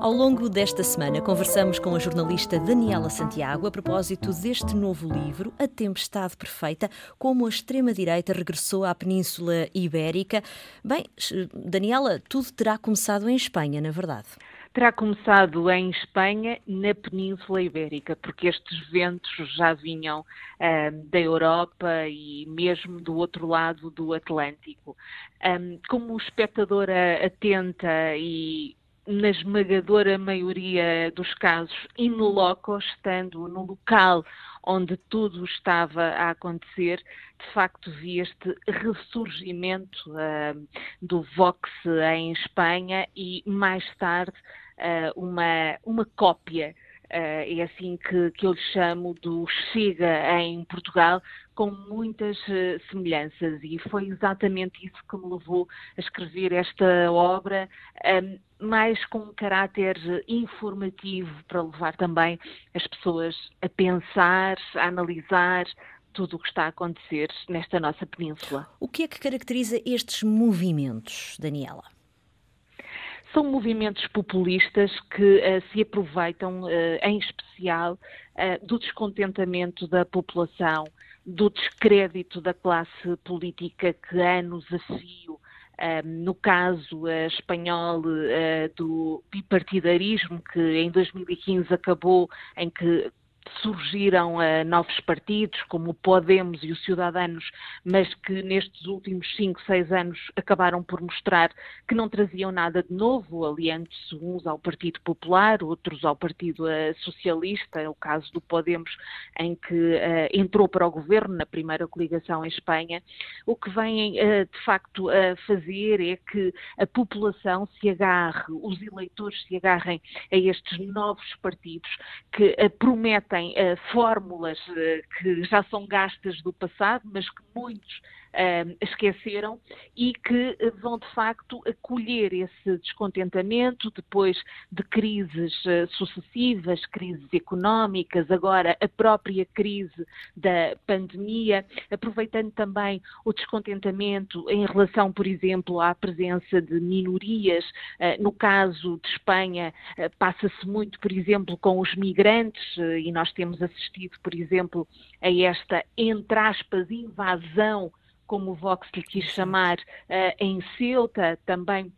Ao longo desta semana, conversamos com a jornalista Daniela Santiago a propósito deste novo livro, A Tempestade Perfeita, como a extrema-direita regressou à Península Ibérica. Bem, Daniela, tudo terá começado em Espanha, na verdade terá começado em Espanha, na Península Ibérica, porque estes ventos já vinham uh, da Europa e mesmo do outro lado do Atlântico. Um, como espectadora atenta e na esmagadora maioria dos casos, in loco, estando no local onde tudo estava a acontecer, de facto vi este ressurgimento uh, do Vox em Espanha e mais tarde uh, uma, uma cópia é assim que, que eu lhe chamo do Chega em Portugal, com muitas uh, semelhanças, e foi exatamente isso que me levou a escrever esta obra, um, mais com um caráter informativo, para levar também as pessoas a pensar, a analisar, tudo o que está a acontecer nesta nossa península. O que é que caracteriza estes movimentos, Daniela? São movimentos populistas que uh, se aproveitam, uh, em especial, uh, do descontentamento da população, do descrédito da classe política que anos a fio no caso espanhol do bipartidarismo, que em 2015 acabou em que surgiram uh, novos partidos, como o Podemos e o Ciudadanos, mas que nestes últimos 5, 6 anos acabaram por mostrar que não traziam nada de novo, aliando-se uns ao Partido Popular, outros ao Partido uh, Socialista, é o caso do Podemos, em que uh, entrou para o governo na primeira coligação em Espanha. O que vêm, de facto, a fazer é que a população se agarre, os eleitores se agarrem a estes novos partidos que prometem uh, fórmulas uh, que já são gastas do passado, mas que muitos uh, esqueceram e que vão de facto acolher esse descontentamento depois de crises sucessivas, crises económicas, agora a própria crise da pandemia, aproveitando também o descontentamento em relação, por exemplo, à presença de minorias. no caso de Espanha, passa-se muito, por exemplo, com os migrantes e nós temos assistido, por exemplo, a esta, entre aspas, invasão, como o Vox lhe quis chamar, uh, em Ceuta, também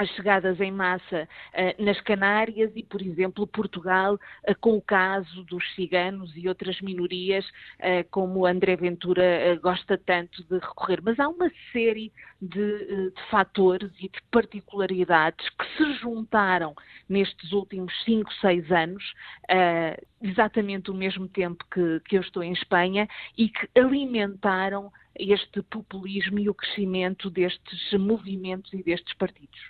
as chegadas em massa uh, nas Canárias e, por exemplo, Portugal, uh, com o caso dos ciganos e outras minorias, uh, como André Ventura gosta tanto de recorrer. Mas há uma série de, de, fatores e de particularidades que se juntaram nestes últimos 5, 6 anos, exatamente o mesmo tempo que, que eu estou em Espanha, e que alimentaram este populismo e o crescimento destes movimentos e destes partidos.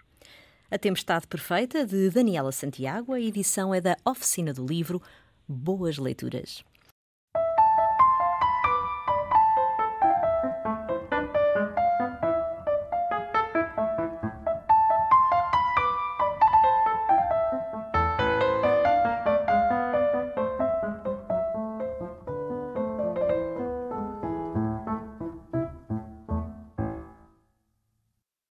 A Tempestade Perfeita, de Daniela Santiago. A edição é da Oficina do Livro. Boas leituras.